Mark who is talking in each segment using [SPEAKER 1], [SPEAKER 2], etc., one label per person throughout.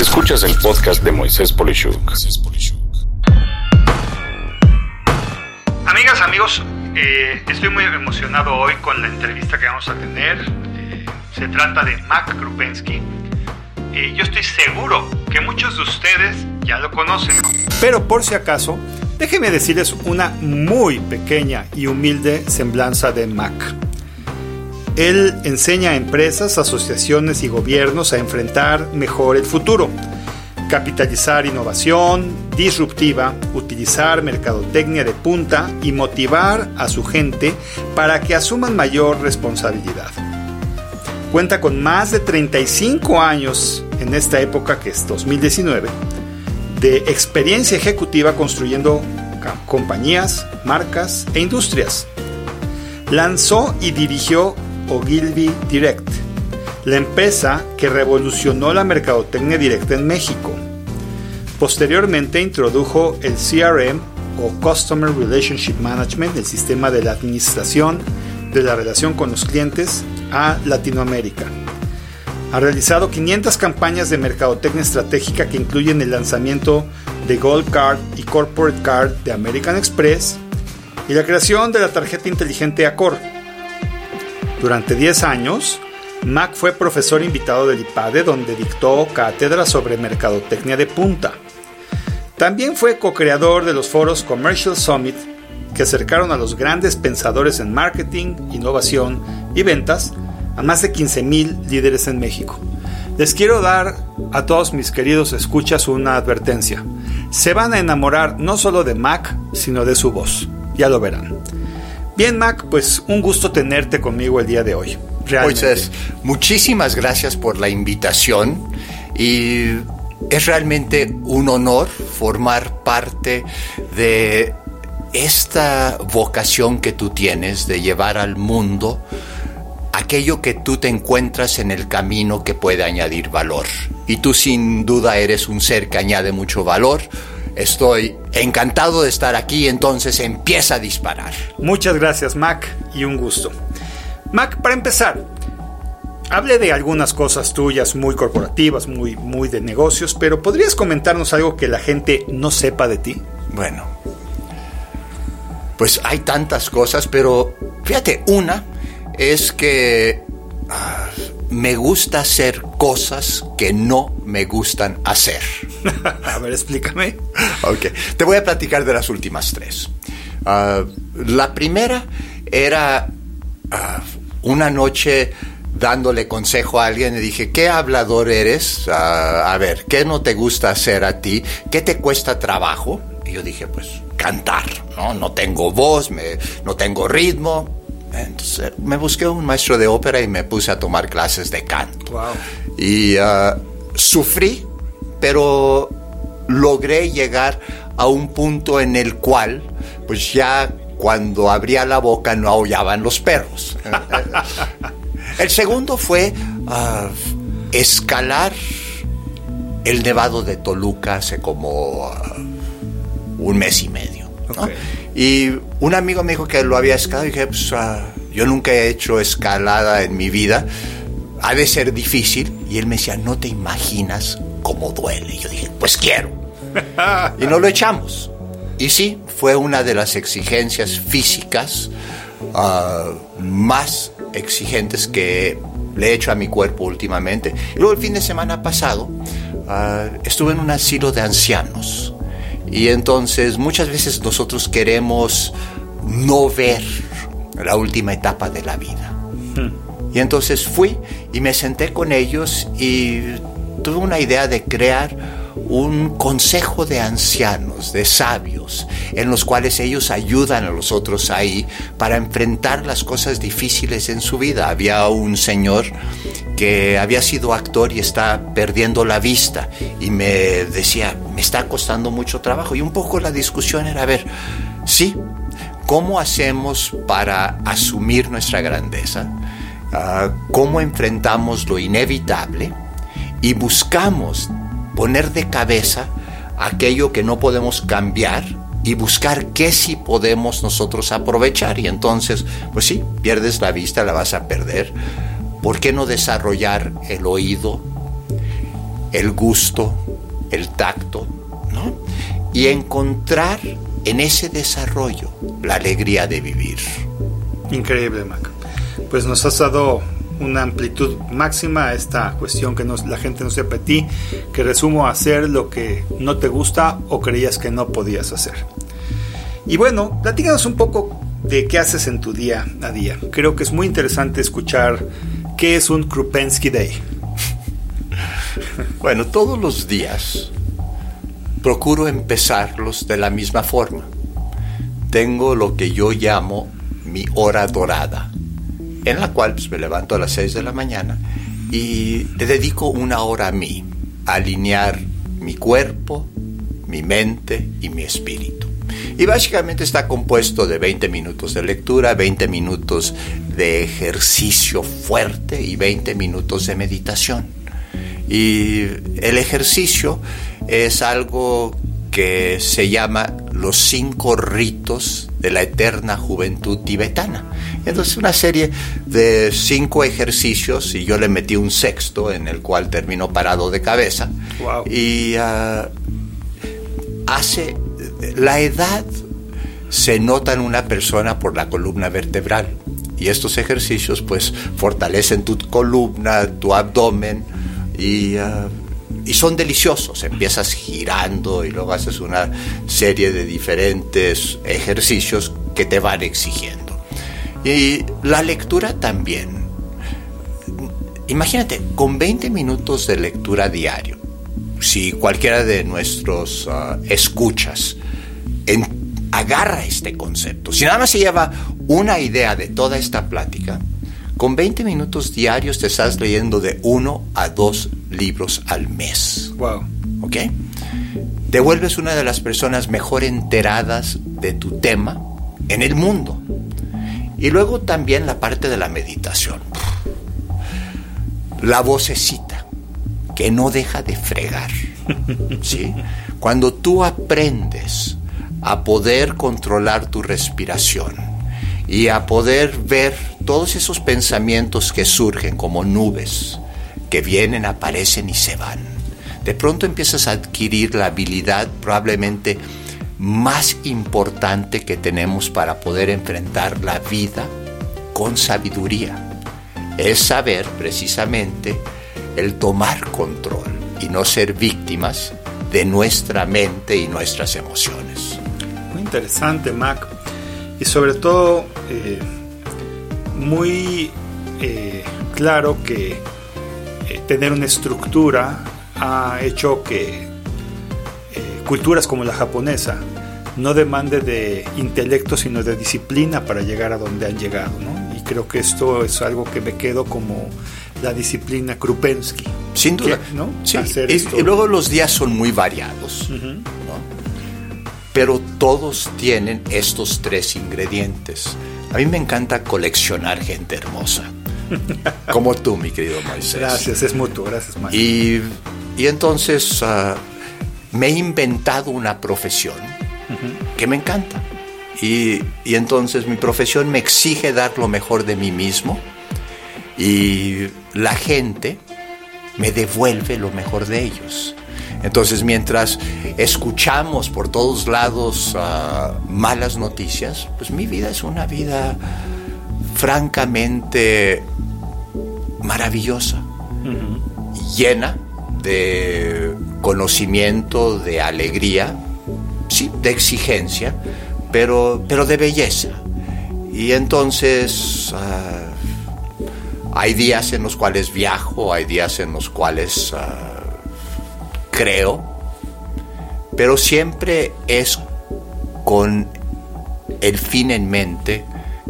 [SPEAKER 1] Escuchas el podcast de Moisés Polishuk.
[SPEAKER 2] Amigas, amigos, eh, estoy muy emocionado hoy con la entrevista que vamos a tener. Eh, se trata de Mac Krupensky. Eh, yo estoy seguro que muchos de ustedes ya lo conocen. Pero por si acaso, déjenme decirles una muy pequeña y humilde semblanza de Mac. Él enseña a empresas, asociaciones y gobiernos a enfrentar mejor el futuro, capitalizar innovación disruptiva, utilizar mercadotecnia de punta y motivar a su gente para que asuman mayor responsabilidad. Cuenta con más de 35 años en esta época que es 2019 de experiencia ejecutiva construyendo compañías, marcas e industrias. Lanzó y dirigió Ogilvy Direct, la empresa que revolucionó la mercadotecnia directa en México. Posteriormente introdujo el CRM o Customer Relationship Management, el sistema de la administración de la relación con los clientes a Latinoamérica. Ha realizado 500 campañas de mercadotecnia estratégica que incluyen el lanzamiento de Gold Card y Corporate Card de American Express y la creación de la tarjeta inteligente Accor durante 10 años, Mac fue profesor invitado del IPADE donde dictó cátedra sobre mercadotecnia de punta. También fue co-creador de los foros Commercial Summit que acercaron a los grandes pensadores en marketing, innovación y ventas a más de 15.000 líderes en México. Les quiero dar a todos mis queridos escuchas una advertencia. Se van a enamorar no solo de Mac, sino de su voz. Ya lo verán. Bien, Mac, pues un gusto tenerte conmigo el día de hoy.
[SPEAKER 3] Moisés, muchísimas gracias por la invitación y es realmente un honor formar parte de esta vocación que tú tienes de llevar al mundo aquello que tú te encuentras en el camino que puede añadir valor. Y tú sin duda eres un ser que añade mucho valor Estoy encantado de estar aquí, entonces empieza a disparar.
[SPEAKER 2] Muchas gracias, Mac, y un gusto. Mac, para empezar, hable de algunas cosas tuyas muy corporativas, muy, muy de negocios, pero ¿podrías comentarnos algo que la gente no sepa de ti?
[SPEAKER 3] Bueno, pues hay tantas cosas, pero fíjate, una es que ah, me gusta hacer cosas que no me gustan hacer.
[SPEAKER 2] a ver, explícame.
[SPEAKER 3] Ok, te voy a platicar de las últimas tres. Ah, la primera era ah, una noche dándole consejo a alguien y dije, ¿qué hablador eres? Ah, a ver, ¿qué no te gusta hacer a ti? ¿Qué te cuesta trabajo? Y yo dije, pues cantar, ¿no? No tengo voz, no tengo ritmo, entonces me busqué un maestro de ópera y me puse a tomar clases de canto. Y uh, sufrí, pero logré llegar a un punto en el cual, pues ya cuando abría la boca no aullaban los perros. el segundo fue uh, escalar el nevado de Toluca hace como uh, un mes y medio. Y un amigo me dijo que lo había escalado y dije, pues, ah, yo nunca he hecho escalada en mi vida, ha de ser difícil. Y él me decía, no te imaginas cómo duele. Y yo dije, pues quiero. y no lo echamos. Y sí, fue una de las exigencias físicas ah, más exigentes que le he hecho a mi cuerpo últimamente. Y luego el fin de semana pasado ah, estuve en un asilo de ancianos y entonces muchas veces nosotros queremos no ver la última etapa de la vida. Hmm. Y entonces fui y me senté con ellos y tuve una idea de crear un consejo de ancianos, de sabios, en los cuales ellos ayudan a los otros ahí para enfrentar las cosas difíciles en su vida. Había un señor que había sido actor y está perdiendo la vista y me decía, me está costando mucho trabajo. Y un poco la discusión era, a ver, sí, ¿cómo hacemos para asumir nuestra grandeza? Ah, ¿Cómo enfrentamos lo inevitable? Y buscamos poner de cabeza aquello que no podemos cambiar y buscar qué sí podemos nosotros aprovechar. Y entonces, pues sí, pierdes la vista, la vas a perder. ¿Por qué no desarrollar el oído? el gusto, el tacto, ¿no? Y encontrar en ese desarrollo la alegría de vivir.
[SPEAKER 2] Increíble, Mac. Pues nos has dado una amplitud máxima a esta cuestión que la gente no sepa de ti, que resumo a hacer lo que no te gusta o creías que no podías hacer. Y bueno, platícanos un poco de qué haces en tu día a día. Creo que es muy interesante escuchar qué es un Krupensky Day.
[SPEAKER 3] Bueno, todos los días procuro empezarlos de la misma forma. Tengo lo que yo llamo mi hora dorada, en la cual pues, me levanto a las 6 de la mañana y le dedico una hora a mí, a alinear mi cuerpo, mi mente y mi espíritu. Y básicamente está compuesto de 20 minutos de lectura, 20 minutos de ejercicio fuerte y 20 minutos de meditación. Y el ejercicio es algo que se llama los cinco ritos de la eterna juventud tibetana. Entonces una serie de cinco ejercicios y yo le metí un sexto en el cual terminó parado de cabeza. Y uh, hace la edad se nota en una persona por la columna vertebral y estos ejercicios pues fortalecen tu columna, tu abdomen y, uh, y, son deliciosos. Empiezas girando y luego haces una serie de diferentes ejercicios que te van exigiendo. Y la lectura también. Imagínate, con 20 minutos de lectura diario, si cualquiera de nuestros uh, escuchas agarra este concepto. Si nada más se lleva una idea de toda esta plática, con 20 minutos diarios te estás leyendo de uno a dos libros al mes.
[SPEAKER 2] Wow.
[SPEAKER 3] ¿Ok? Te vuelves una de las personas mejor enteradas de tu tema en el mundo. Y luego también la parte de la meditación. La vocecita que no deja de fregar. ¿Sí? Cuando tú aprendes a poder controlar tu respiración y a poder ver todos esos pensamientos que surgen como nubes, que vienen, aparecen y se van. De pronto empiezas a adquirir la habilidad probablemente más importante que tenemos para poder enfrentar la vida con sabiduría. Es saber precisamente el tomar control y no ser víctimas de nuestra mente y nuestras emociones
[SPEAKER 2] interesante, Mac. Y sobre todo, eh, muy eh, claro que tener una estructura ha hecho que culturas como la japonesa no demande de intelecto, sino de disciplina para llegar a donde han llegado. Y creo que esto es algo que me quedo como la disciplina Krupensky.
[SPEAKER 3] Sin duda.
[SPEAKER 2] ¿no?
[SPEAKER 3] y, luego los días son muy variados pero todos tienen estos tres ingredientes. A mí me encanta coleccionar gente hermosa, como tú, mi querido Moisés.
[SPEAKER 2] Gracias, es mutuo, gracias, Maestro.
[SPEAKER 3] Y, y entonces ah, me he inventado una profesión que me encanta. Y, y entonces mi profesión me exige dar lo mejor de mí mismo y la gente me devuelve lo mejor de ellos. Entonces, mientras escuchamos por todos lados ah, malas noticias, pues mi vida es una vida francamente maravillosa, llena de conocimiento, de alegría, sí, de exigencia, pero, pero de belleza. Y entonces ah, hay días en los cuales viajo, hay días en los cuales... Ah, creo, pero siempre es con el fin en mente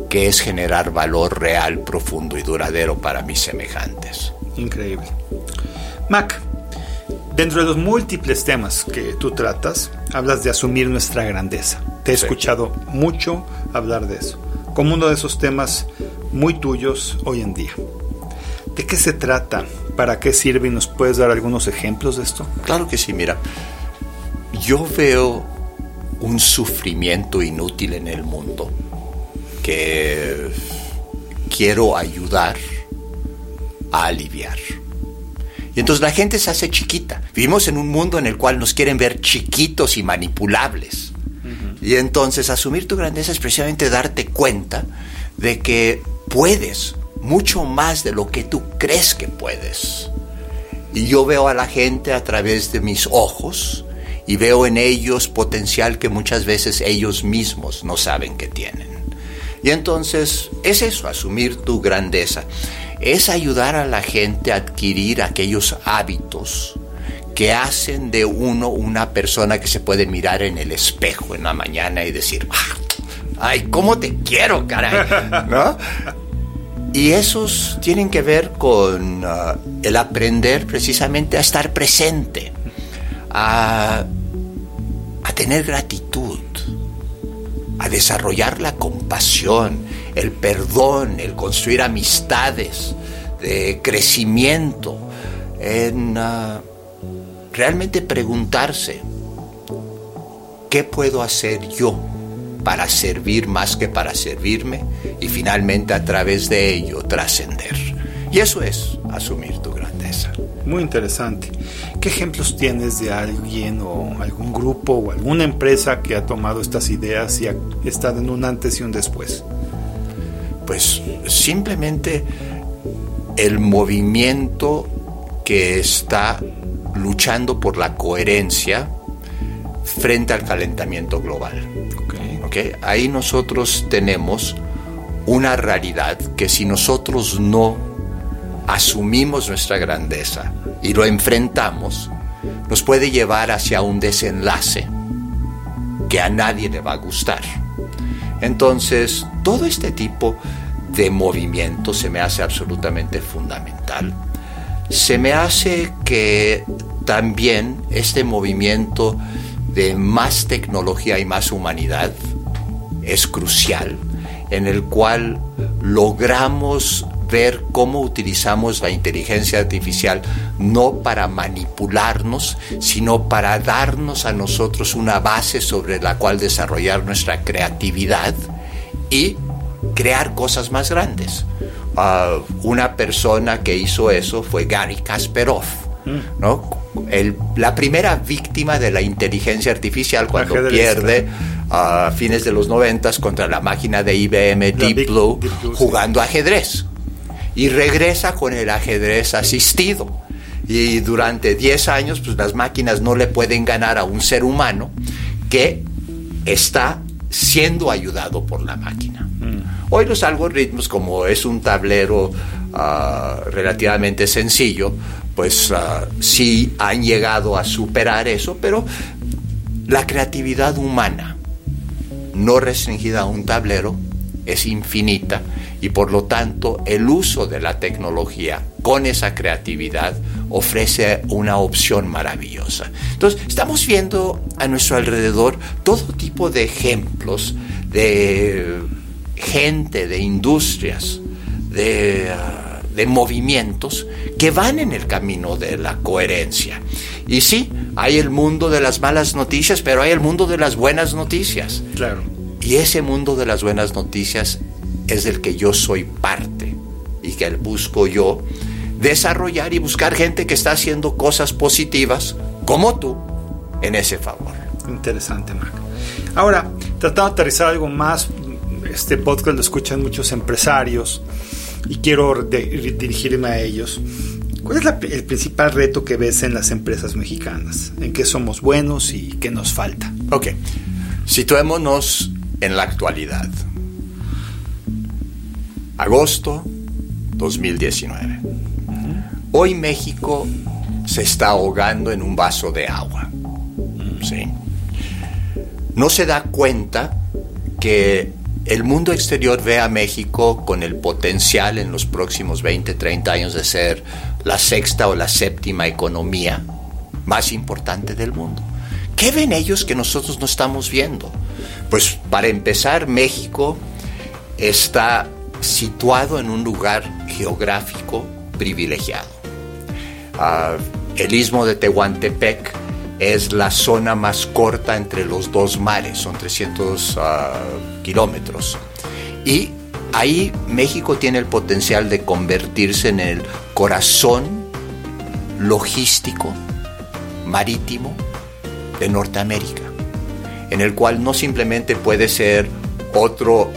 [SPEAKER 3] que es generar valor real, profundo y duradero para mis semejantes.
[SPEAKER 2] Increíble. Mac, dentro de los múltiples temas que tú tratas, hablas de asumir nuestra grandeza. Te he escuchado mucho hablar de eso, como uno de esos temas muy tuyos hoy en día. ¿De qué se trata? ¿Para qué sirve? ¿Y nos puedes dar algunos ejemplos de esto?
[SPEAKER 3] Claro que sí, mira. Yo veo un sufrimiento inútil en el mundo que quiero ayudar a aliviar. Y entonces la gente se hace chiquita. Vivimos en un mundo en el cual nos quieren ver chiquitos y manipulables. Y entonces asumir tu grandeza es precisamente darte cuenta de que puedes mucho más de lo que tú crees que puedes. Y yo veo a la gente a través de mis ojos y veo en ellos potencial que muchas veces ellos mismos no saben que tienen. Y entonces es eso, asumir tu grandeza. Es ayudar a la gente a adquirir aquellos hábitos que hacen de uno una persona que se puede mirar en el espejo en la mañana y decir, ah, ay, ¿cómo te quiero, caray? ¿No? Y esos tienen que ver con uh, el aprender precisamente a estar presente, a, a tener gratitud, a desarrollar la compasión, el perdón, el construir amistades de crecimiento, en uh, realmente preguntarse, ¿qué puedo hacer yo? para servir más que para servirme y finalmente a través de ello trascender. Y eso es asumir tu grandeza.
[SPEAKER 2] Muy interesante. ¿Qué ejemplos tienes de alguien o algún grupo o alguna empresa que ha tomado estas ideas y ha estado en un antes y un después?
[SPEAKER 3] Pues simplemente el movimiento que está luchando por la coherencia frente al calentamiento global. Ahí nosotros tenemos una realidad que si nosotros no asumimos nuestra grandeza y lo enfrentamos, nos puede llevar hacia un desenlace que a nadie le va a gustar. Entonces, todo este tipo de movimiento se me hace absolutamente fundamental. Se me hace que también este movimiento de más tecnología y más humanidad es crucial, en el cual logramos ver cómo utilizamos la inteligencia artificial no para manipularnos, sino para darnos a nosotros una base sobre la cual desarrollar nuestra creatividad y crear cosas más grandes. Ah, una persona que hizo eso fue Gary Kasparov, ¿no? la primera víctima de la inteligencia artificial cuando pierde a fines de los noventas contra la máquina de IBM Deep, Blue, jugando ajedrez. Y regresa con el ajedrez asistido. Y durante 10 años, pues las máquinas no le pueden ganar a un ser humano que está siendo ayudado por la máquina. Mm. Hoy los algoritmos, como es un tablero ah, relativamente sencillo, pues uh, sí han llegado a superar eso, pero la creatividad humana, no restringida a un tablero, es infinita y por lo tanto el uso de la tecnología con esa creatividad ofrece una opción maravillosa. Entonces, estamos viendo a nuestro alrededor todo tipo de ejemplos de gente, de industrias, de... Uh, de movimientos que van en el camino de la coherencia. Y sí, hay el mundo de las malas noticias, pero hay el mundo de las buenas noticias.
[SPEAKER 2] Claro.
[SPEAKER 3] Y ese mundo de las buenas noticias es del que yo soy parte y que busco yo desarrollar y buscar gente que está haciendo cosas positivas como tú en ese favor.
[SPEAKER 2] Interesante, Marc. Ahora, tratando de aterrizar algo más, este podcast lo escuchan muchos empresarios y quiero dirigirme a ellos. ¿Cuál es el principal reto que ves en las empresas mexicanas? ¿En qué somos buenos y qué nos falta?
[SPEAKER 3] Ok, situémonos en la actualidad. Agosto 2019. Hoy México se está ahogando en un vaso de agua. ¿Sí? No se da cuenta que el mundo exterior ve a México con el potencial en los próximos 20, 30 años de ser la sexta o la séptima economía más importante del mundo. ¿Qué ven ellos que nosotros no estamos viendo? Pues para empezar, México está situado en un lugar geográfico privilegiado. Ah, el istmo de Tehuantepec es la zona más corta entre los dos mares, son 300 ah, kilómetros. Y ahí México tiene el potencial de convertirse en el corazón logístico marítimo de Norteamérica, en el cual no simplemente puede ser otro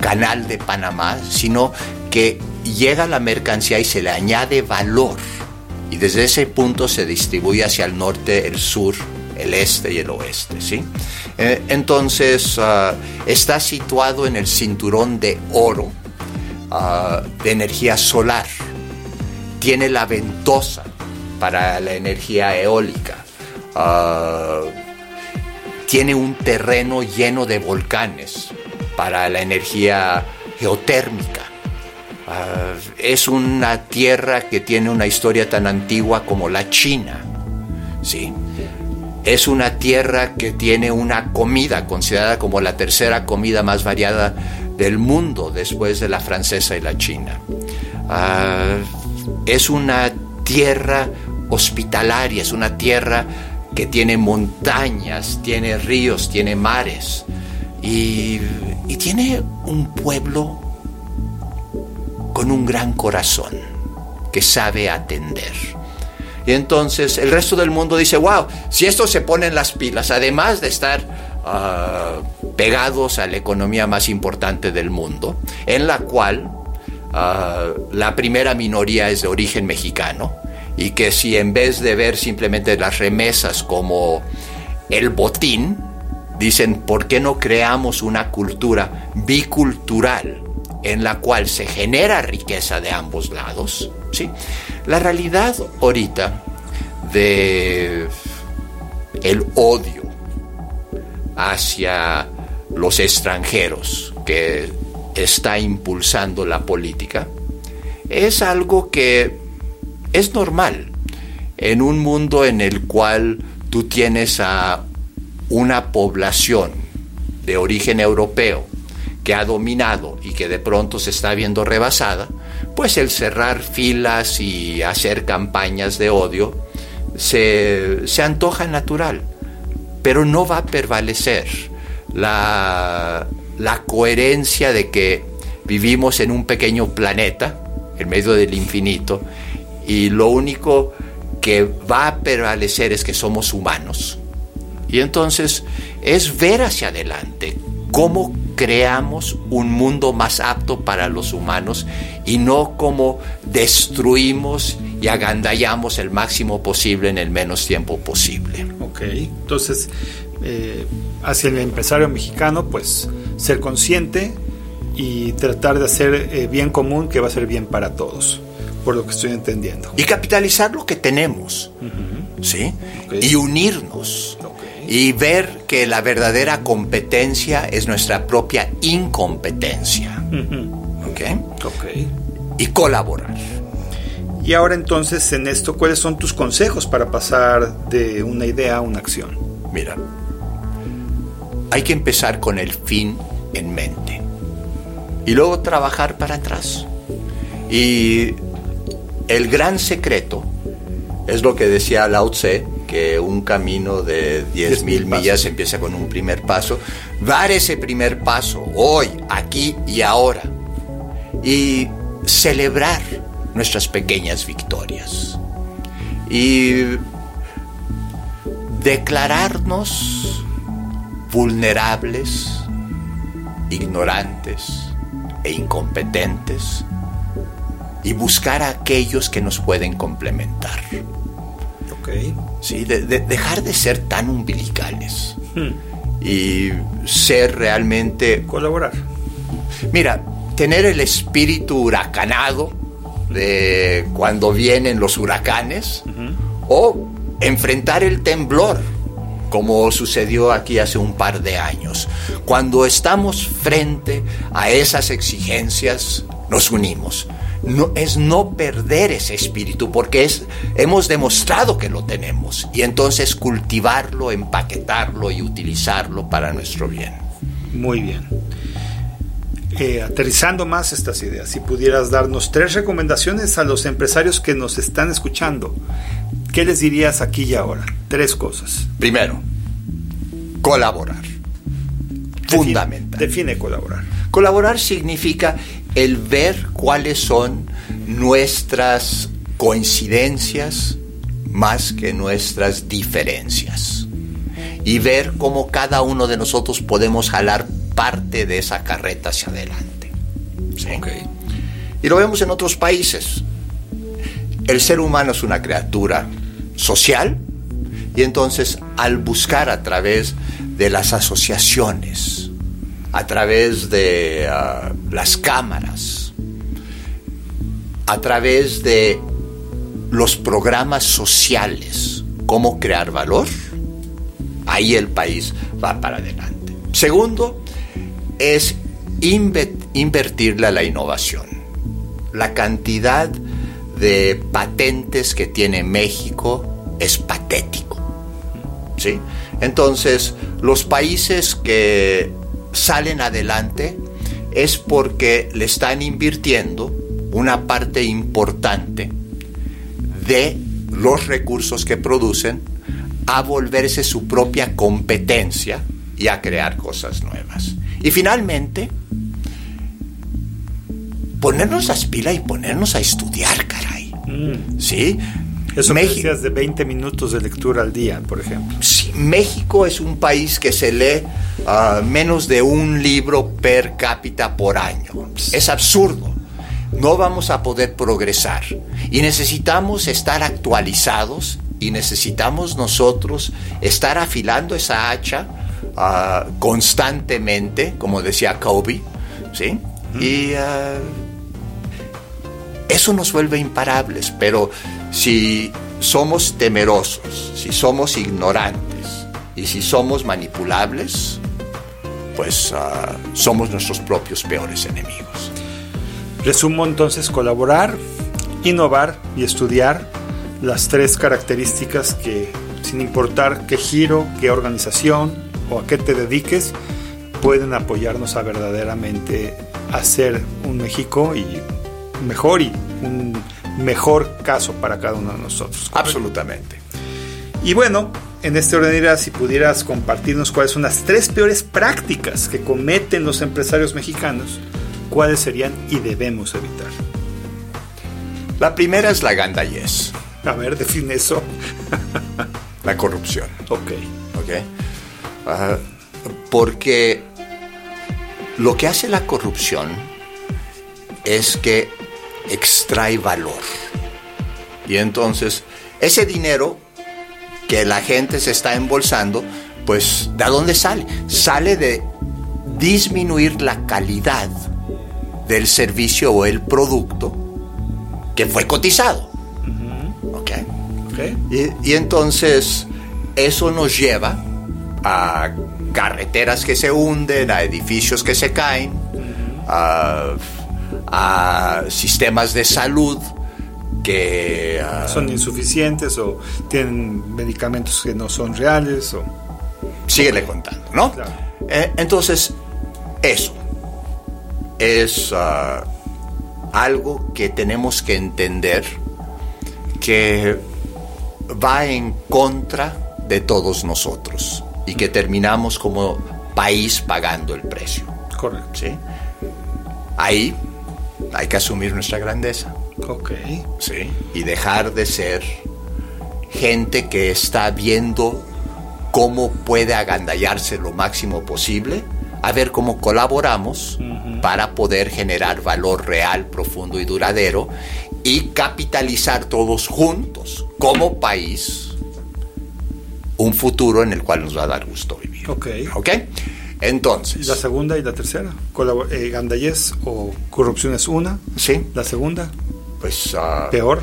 [SPEAKER 3] canal de Panamá, sino que llega la mercancía y se le añade valor. Y desde ese punto se distribuye hacia el norte, el sur, el este y el oeste. ¿sí? Eh, entonces ah, está situado en el cinturón de oro ah, de energía solar. Tiene la ventosa para la energía eólica. Ah, tiene un terreno lleno de volcanes para la energía geotérmica. Ah, es una tierra que tiene una historia tan antigua como la China. ¿sí? Es una tierra que tiene una comida considerada como la tercera comida más variada del mundo después de la francesa y la china. Ah, es una tierra hospitalaria, es una tierra que tiene montañas, tiene ríos, tiene mares y, tiene un pueblo con un gran corazón que sabe atender. Y entonces el resto del mundo dice, wow, si esto se pone en las pilas, además de estar ah, pegados a la economía más importante del mundo, en la cual ah, la primera minoría es de origen mexicano, y que si en vez de ver simplemente las remesas como el botín, dicen, ¿por qué no creamos una cultura bicultural en la cual se genera riqueza de ambos lados? ¿Sí? La realidad ahorita de el odio hacia los extranjeros que está impulsando la política es algo que es normal en un mundo en el cual tú tienes a una población de origen europeo que ha dominado y que de pronto se está viendo rebasada, pues el cerrar filas y hacer campañas de odio se, antoja natural, pero no va a prevalecer la, la coherencia de que vivimos en un pequeño planeta, en medio del infinito, y lo único que va a prevalecer es que somos humanos. Y entonces es ver hacia adelante cómo creamos un mundo más apto para los humanos y no cómo destruimos y agandallamos el máximo posible en el menos tiempo posible.
[SPEAKER 2] Ok, entonces eh, hacia el empresario mexicano, pues ser consciente y tratar de hacer eh, bien común que va a ser bien para todos por lo que estoy entendiendo.
[SPEAKER 3] Y capitalizar lo que tenemos, ¿sí? Y unirnos. Y ver que la verdadera competencia es nuestra propia incompetencia. Y colaborar.
[SPEAKER 2] Y ahora entonces en esto, ¿cuáles son tus consejos para pasar de una idea a una acción?
[SPEAKER 3] Mira, hay que empezar con el fin en mente y luego trabajar para atrás. Y el gran secreto es lo que decía Lao Tse, que un camino de 10.000 millas empieza con un primer paso. Dar ese primer paso hoy, aquí y ahora. Y celebrar nuestras pequeñas victorias. Y declararnos vulnerables, ignorantes e incompetentes y buscar a aquellos que nos pueden complementar.
[SPEAKER 2] Okay.
[SPEAKER 3] Sí, de, dejar de ser tan umbilicales hmm. y ser realmente...
[SPEAKER 2] Colaborar.
[SPEAKER 3] Mira, tener el espíritu huracanado de cuando vienen los huracanes o enfrentar el temblor como sucedió aquí hace un par de años. Cuando estamos frente a esas exigencias, nos unimos no, es no perder ese espíritu, porque es, hemos demostrado que lo tenemos, y entonces cultivarlo, empaquetarlo y utilizarlo para nuestro bien.
[SPEAKER 2] Muy bien. Eh, aterrizando más estas ideas, si pudieras darnos tres recomendaciones a los empresarios que nos están escuchando, ¿qué les dirías aquí y ahora? Tres cosas.
[SPEAKER 3] Primero, colaborar. Fundamental.
[SPEAKER 2] Define colaborar.
[SPEAKER 3] Colaborar significa el ver cuáles son nuestras coincidencias más que nuestras diferencias y ver cómo cada uno de nosotros podemos jalar parte de esa carreta hacia adelante. ¿sí? Y lo vemos en otros países. El ser humano es una criatura social y entonces al buscar a través de las asociaciones, a través de ah, las cámaras, a través de los programas sociales, cómo crear valor, ahí el país va para adelante. Segundo, es invertirle a la innovación. La cantidad de patentes que tiene México es patético. ¿sí? Entonces, los países que salen adelante es porque le están invirtiendo una parte importante de los recursos que producen a volverse su propia competencia y a crear cosas nuevas. Y finalmente, ponernos las pilas y ponernos a estudiar, caray.
[SPEAKER 2] Mm.
[SPEAKER 3] ¿Sí?
[SPEAKER 2] Eso México, de 20 minutos de lectura al día, por ejemplo.
[SPEAKER 3] Sí, México es un país que se lee uh, menos de un libro per cápita por año. Es absurdo. No vamos a poder progresar. Y necesitamos estar actualizados y necesitamos nosotros estar afilando esa hacha uh, constantemente, como decía Kobe, ¿sí? Y uh, eso nos vuelve imparables, pero si somos temerosos, si somos ignorantes y si somos manipulables, pues uh, somos nuestros propios peores enemigos.
[SPEAKER 2] Resumo entonces colaborar, innovar y estudiar las tres características que, sin importar qué giro, qué organización o a qué te dediques, pueden apoyarnos a verdaderamente hacer un México y mejor y un mejor caso para cada uno de nosotros.
[SPEAKER 3] Absolutamente.
[SPEAKER 2] Y bueno, en este orden de ideas, si pudieras compartirnos cuáles son las tres peores prácticas que cometen los empresarios mexicanos, ¿cuáles serían y debemos evitar?
[SPEAKER 3] La primera es la gandallez.
[SPEAKER 2] A ver, define eso.
[SPEAKER 3] la corrupción.
[SPEAKER 2] Ok.
[SPEAKER 3] Ok. Uh, porque lo que hace la corrupción es que extrae valor. Y entonces, ese dinero que la gente se está embolsando, pues, ¿de dónde sale? Sale de disminuir la calidad del servicio o el producto que fue cotizado. Uh -huh. ¿Ok?
[SPEAKER 2] okay.
[SPEAKER 3] Y, y, entonces, eso nos lleva a carreteras que se hunden, a edificios que se caen, a a sistemas de salud que uh,
[SPEAKER 2] son insuficientes o tienen medicamentos que no son reales o
[SPEAKER 3] síguele contando, ¿no?
[SPEAKER 2] Claro.
[SPEAKER 3] Eh, entonces eso es uh, algo que tenemos que entender que va en contra de todos nosotros y que terminamos como país pagando el precio.
[SPEAKER 2] Correcto.
[SPEAKER 3] ¿Sí? Ahí hay que asumir nuestra grandeza.
[SPEAKER 2] Ok.
[SPEAKER 3] Sí. Y dejar de ser gente que está viendo cómo puede agandallarse lo máximo posible, a ver cómo colaboramos uh -huh. para poder generar valor real, profundo y duradero y capitalizar todos juntos como país un futuro en el cual nos va a dar gusto vivir.
[SPEAKER 2] Ok.
[SPEAKER 3] ¿Ok? Entonces.
[SPEAKER 2] ¿La segunda y la tercera? Colabor eh, ¿Gandallez o corrupción es una?
[SPEAKER 3] Sí.
[SPEAKER 2] ¿La segunda?
[SPEAKER 3] Pues. Uh,
[SPEAKER 2] ¿Peor?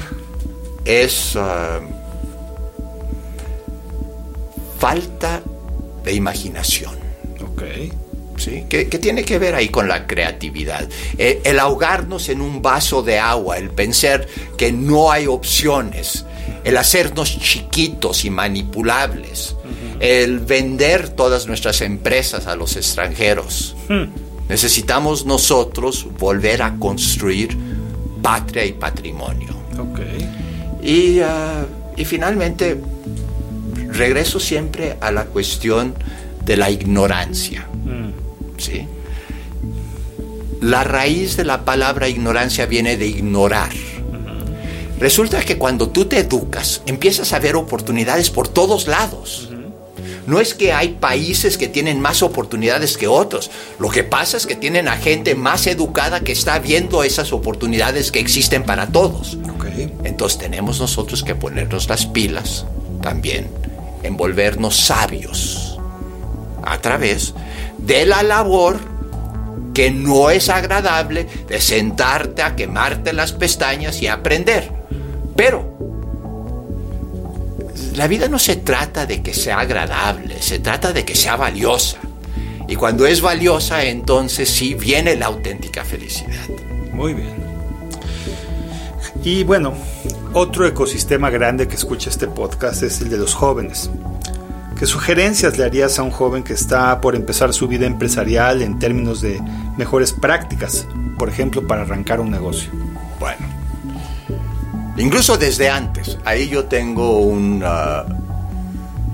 [SPEAKER 3] Es. Uh, falta de imaginación.
[SPEAKER 2] Ok.
[SPEAKER 3] ¿Sí? Que, que, tiene que ver ahí con la creatividad. Eh, el ahogarnos en un vaso de agua, el pensar que no hay opciones, el hacernos chiquitos y manipulables. El vender todas nuestras empresas a los extranjeros.
[SPEAKER 2] Hmm.
[SPEAKER 3] Necesitamos nosotros volver a construir patria y patrimonio.
[SPEAKER 2] Okay.
[SPEAKER 3] Y, uh, y finalmente, regreso siempre a la cuestión de la ignorancia.
[SPEAKER 2] Hmm.
[SPEAKER 3] ¿sí? La raíz de la palabra ignorancia viene de ignorar. Resulta que cuando tú te educas, empiezas a ver oportunidades por todos lados. No es que hay países que tienen más oportunidades que otros. Lo que pasa es que tienen a gente más educada que está viendo esas oportunidades que existen para todos. Entonces tenemos nosotros que ponernos las pilas también, envolvernos sabios a través de la labor que no es agradable de sentarte a quemarte las pestañas y aprender. Pero la vida no se trata de que sea agradable, se trata de que sea valiosa. Y cuando es valiosa, entonces sí viene la auténtica felicidad.
[SPEAKER 2] Muy bien. Y bueno, otro ecosistema grande que escucha este podcast es el de los jóvenes. ¿Qué sugerencias le harías a un joven que está por empezar su vida empresarial en términos de mejores prácticas, por ejemplo, para arrancar un negocio?
[SPEAKER 3] Bueno, incluso desde antes, ahí yo tengo un uh,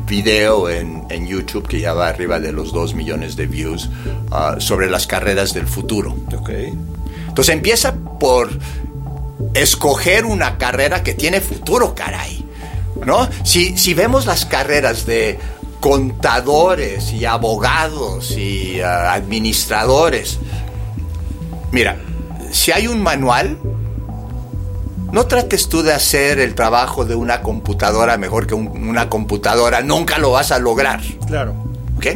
[SPEAKER 3] video en, YouTube que ya va arriba de los 2 millones de views uh, sobre las carreras del futuro.
[SPEAKER 2] Okay.
[SPEAKER 3] Entonces empieza por escoger una carrera que tiene futuro, caray. ¿No? Si, si vemos las carreras de contadores y abogados y uh, administradores, mira, si hay un manual, no trates tú de hacer el trabajo de una computadora mejor que una computadora, nunca lo vas a lograr.
[SPEAKER 2] Claro.
[SPEAKER 3] ¿Ok?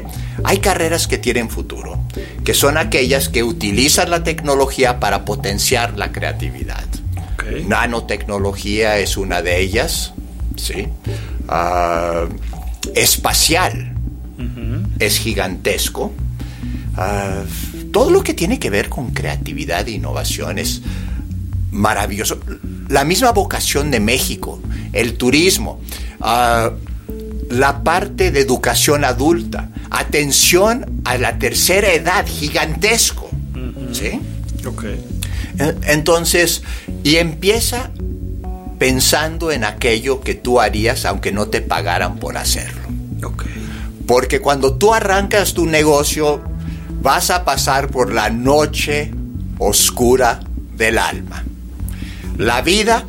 [SPEAKER 3] Hay carreras que tienen futuro, que son aquellas que utilizan la tecnología para potenciar la creatividad. Nanotecnología es una de ellas, ¿sí? Ah, espacial es gigantesco. Ah, todo lo que tiene que ver con creatividad e innovación es maravilloso. La misma vocación de México, el turismo, ah, la parte de educación adulta, atención a la tercera edad, gigantesco. ¿Sí?
[SPEAKER 2] Okay.
[SPEAKER 3] Entonces, y empieza pensando en aquello que tú harías aunque no te pagaran por hacerlo. Porque cuando tú arrancas tu negocio, vas a pasar por la noche oscura del alma. La vida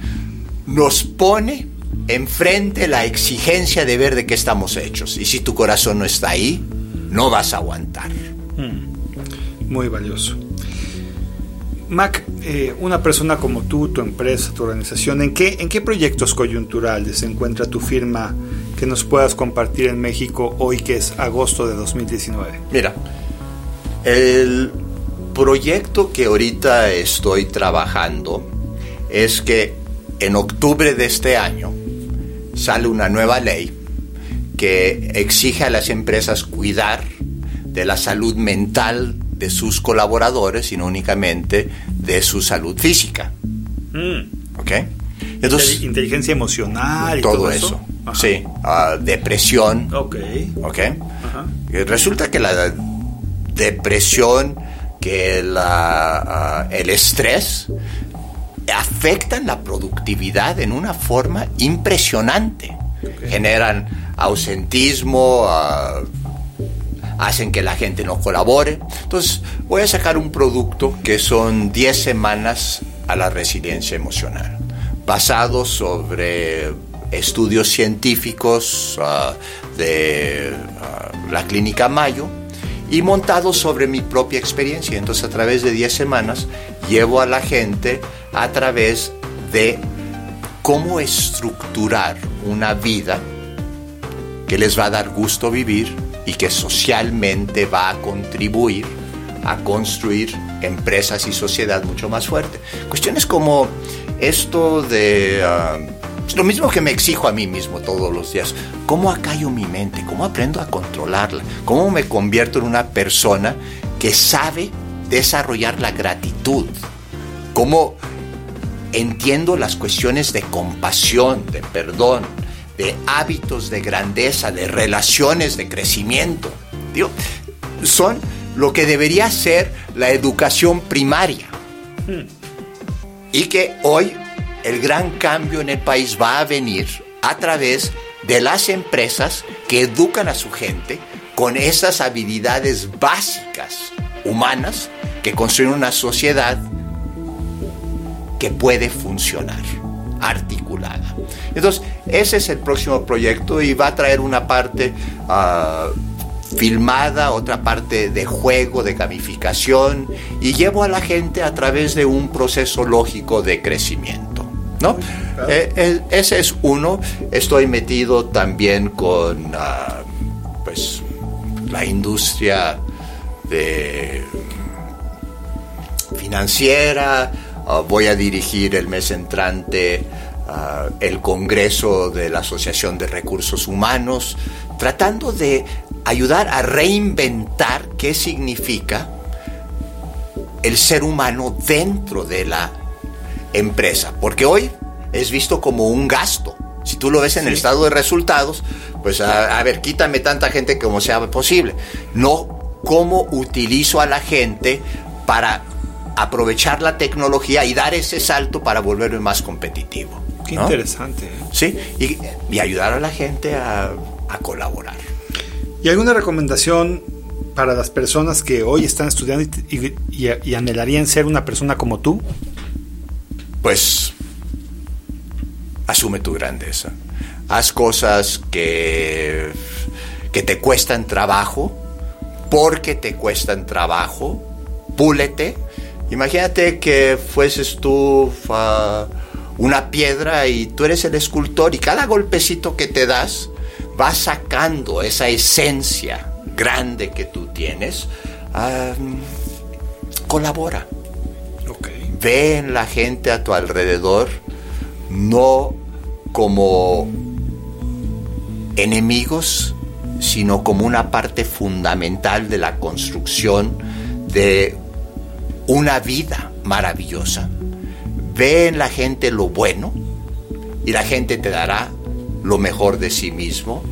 [SPEAKER 3] nos pone enfrente la exigencia de ver de qué estamos hechos. Y si tu corazón no está ahí, no vas a aguantar. Hmm.
[SPEAKER 2] Muy valioso. Mac, eh, una persona como tú, tu empresa, tu organización, ¿en qué, ¿en qué proyectos coyunturales se encuentra tu firma que nos puedas compartir en México hoy que es agosto de 2019?
[SPEAKER 3] Mira, el proyecto que ahorita estoy trabajando es que en octubre de este año sale una nueva ley que exige a las empresas cuidar de la salud mental de sus colaboradores, sino únicamente de su salud física.
[SPEAKER 2] Mm. ¿Ok? Entonces, inteligencia emocional y todo, eso.
[SPEAKER 3] Sí, ah, depresión.
[SPEAKER 2] Ok.
[SPEAKER 3] Ok. Resulta que la depresión, que la, ah, el estrés afectan la productividad en una forma impresionante. Generan ausentismo, uh, hacen que la gente no colabore. Entonces, voy a sacar un producto que son 10 semanas a la resiliencia emocional, basado sobre estudios científicos ah, de ah, la clínica Mayo y montado sobre mi propia experiencia. Entonces, a través de 10 semanas, llevo a la gente a través de cómo estructurar una vida que les va a dar gusto vivir y que socialmente va a contribuir a construir empresas y sociedad mucho más fuerte. Cuestiones como esto de... Ah, lo mismo que me exijo a mí mismo todos los días. ¿Cómo acallo mi mente? ¿Cómo aprendo a controlarla? ¿Cómo me convierto en una persona que sabe desarrollar la gratitud? ¿Cómo entiendo las cuestiones de compasión, de perdón, de hábitos de grandeza, de relaciones de crecimiento. son lo que debería ser la educación primaria. Y que hoy el gran cambio en el país va a venir a través de las empresas que educan a su gente con esas habilidades básicas humanas que construyen una sociedad que puede funcionar. articulada. Entonces, ese es el próximo proyecto y va a traer una parte ah, filmada, otra parte de juego, de gamificación, y llevo a la gente a través de un proceso lógico de crecimiento. ¿No? Eh, ese es uno. Estoy metido también con ah, pues, la industria financiera. Ah, voy a dirigir el mes entrante ah, el Congreso de la Asociación de Recursos Humanos, tratando de ayudar a reinventar qué significa el ser humano dentro de la empresa, porque hoy es visto como un gasto. Si tú lo ves en el estado de resultados, pues a, ver, quítame tanta gente como sea posible. No cómo utilizo a la gente para aprovechar la tecnología y dar ese salto para volverme más competitivo.
[SPEAKER 2] Qué interesante. ¿eh?
[SPEAKER 3] Sí, y, ayudar a la gente a, colaborar.
[SPEAKER 2] ¿Y alguna recomendación para las personas que hoy están estudiando y, y anhelarían ser una persona como tú?
[SPEAKER 3] Pues asume tu grandeza. Haz cosas que, que te cuestan trabajo, porque te cuestan trabajo, púlete. Imagínate que fueses tú una piedra y tú eres el escultor y cada golpecito que te das va sacando esa esencia grande que tú tienes. colabora. Ve en la gente a tu alrededor, no como enemigos, sino como una parte fundamental de la construcción de una vida maravillosa. Ve en la gente lo bueno y la gente te dará lo mejor de sí mismo.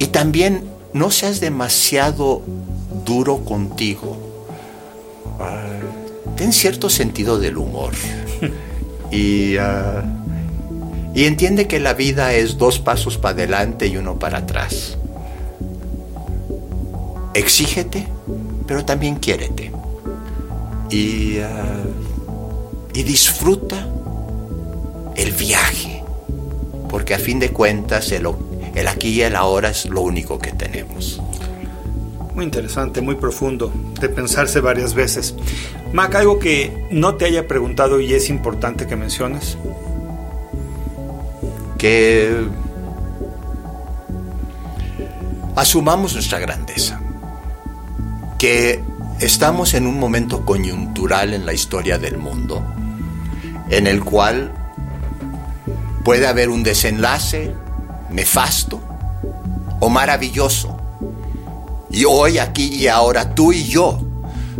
[SPEAKER 3] y también no seas demasiado duro contigo ten cierto sentido del humor. y, ah, y entiende que la vida es dos pasos para adelante y uno para atrás. Exígete, pero también quiérete. Y, ah, y disfruta el viaje, porque a fin de cuentas el, el aquí y el ahora es lo único que tenemos.
[SPEAKER 2] Muy interesante, muy profundo, de pensarse varias veces. Mac, algo que no te haya preguntado y es importante que menciones.
[SPEAKER 3] Que asumamos nuestra grandeza. Que estamos en un momento coyuntural en la historia del mundo, en el cual puede haber un desenlace nefasto o maravilloso. Y hoy, aquí y ahora, tú y yo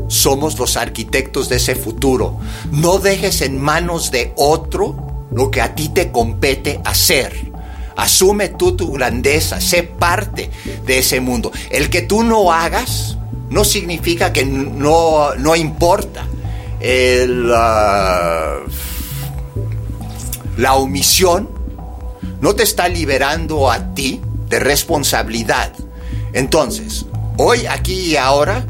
[SPEAKER 3] somos los arquitectos de ese futuro. No dejes en manos de otro lo que a ti te compete hacer. Asume tú tu grandeza, sé parte de ese mundo. El que tú no hagas no significa que no, no importa. la omisión no te está liberando a ti de responsabilidad. Entonces, hoy, aquí y ahora,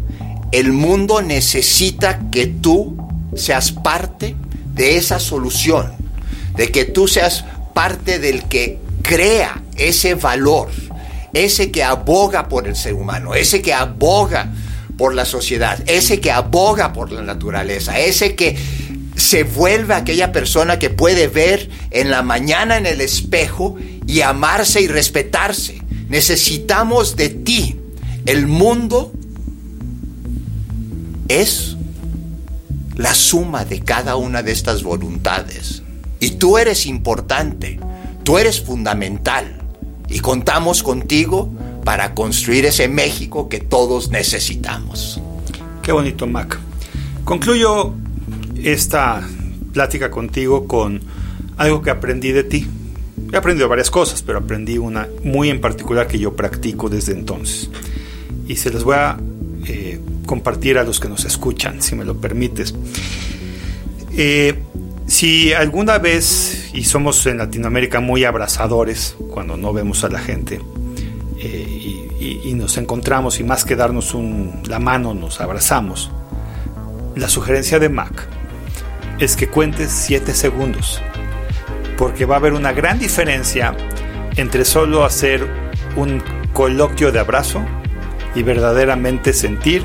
[SPEAKER 3] el mundo necesita que tú seas parte de esa solución, de que tú seas parte del que crea ese valor, ese que aboga por el ser humano, ese que aboga por la sociedad, ese que aboga por la naturaleza, ese que se vuelve aquella persona que puede ver en la mañana en el espejo y amarse y respetarse. Necesitamos de ti. El mundo es la suma de cada una de estas voluntades. Y tú eres importante, tú eres fundamental. Y contamos contigo para construir ese México que todos necesitamos.
[SPEAKER 2] Qué bonito, Mac. Concluyo esta plática contigo con algo que aprendí de ti. He aprendido varias cosas, pero aprendí una muy en particular que yo practico desde entonces. Y se las voy a eh, compartir a los que nos escuchan, si me lo permites. Eh, si alguna vez, y somos en Latinoamérica muy abrazadores cuando no vemos a la gente, eh, y, nos encontramos y más que darnos la mano nos abrazamos, la sugerencia de Mac es que cuentes 7 segundos, porque va a haber una gran diferencia entre solo hacer un coloquio de abrazo y verdaderamente sentir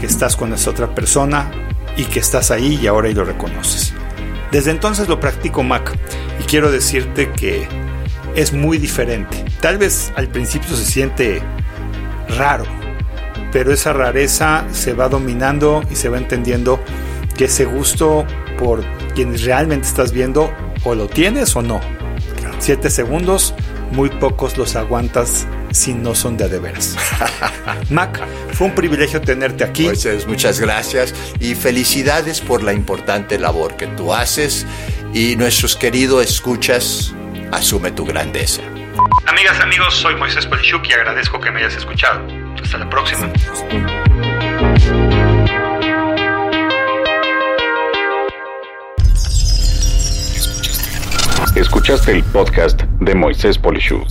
[SPEAKER 2] que estás con esa otra persona y que estás ahí y ahora y lo reconoces. Desde entonces lo practico Mac y quiero decirte que es muy diferente. Tal vez al principio se siente raro, pero esa rareza se va dominando y se va entendiendo que ese gusto por quienes realmente estás viendo o lo tienes o no. Siete segundos, muy pocos los aguantas si no son de veras. Mac, fue un privilegio tenerte aquí.
[SPEAKER 3] Pues, muchas gracias y felicidades por la importante labor que tú haces y nuestros queridos escuchas, asume tu grandeza.
[SPEAKER 4] Amigas, amigos, soy Moisés Polishuk y agradezco que me hayas escuchado. Hasta la próxima.
[SPEAKER 1] Escuchaste el podcast de Moisés Polishuk.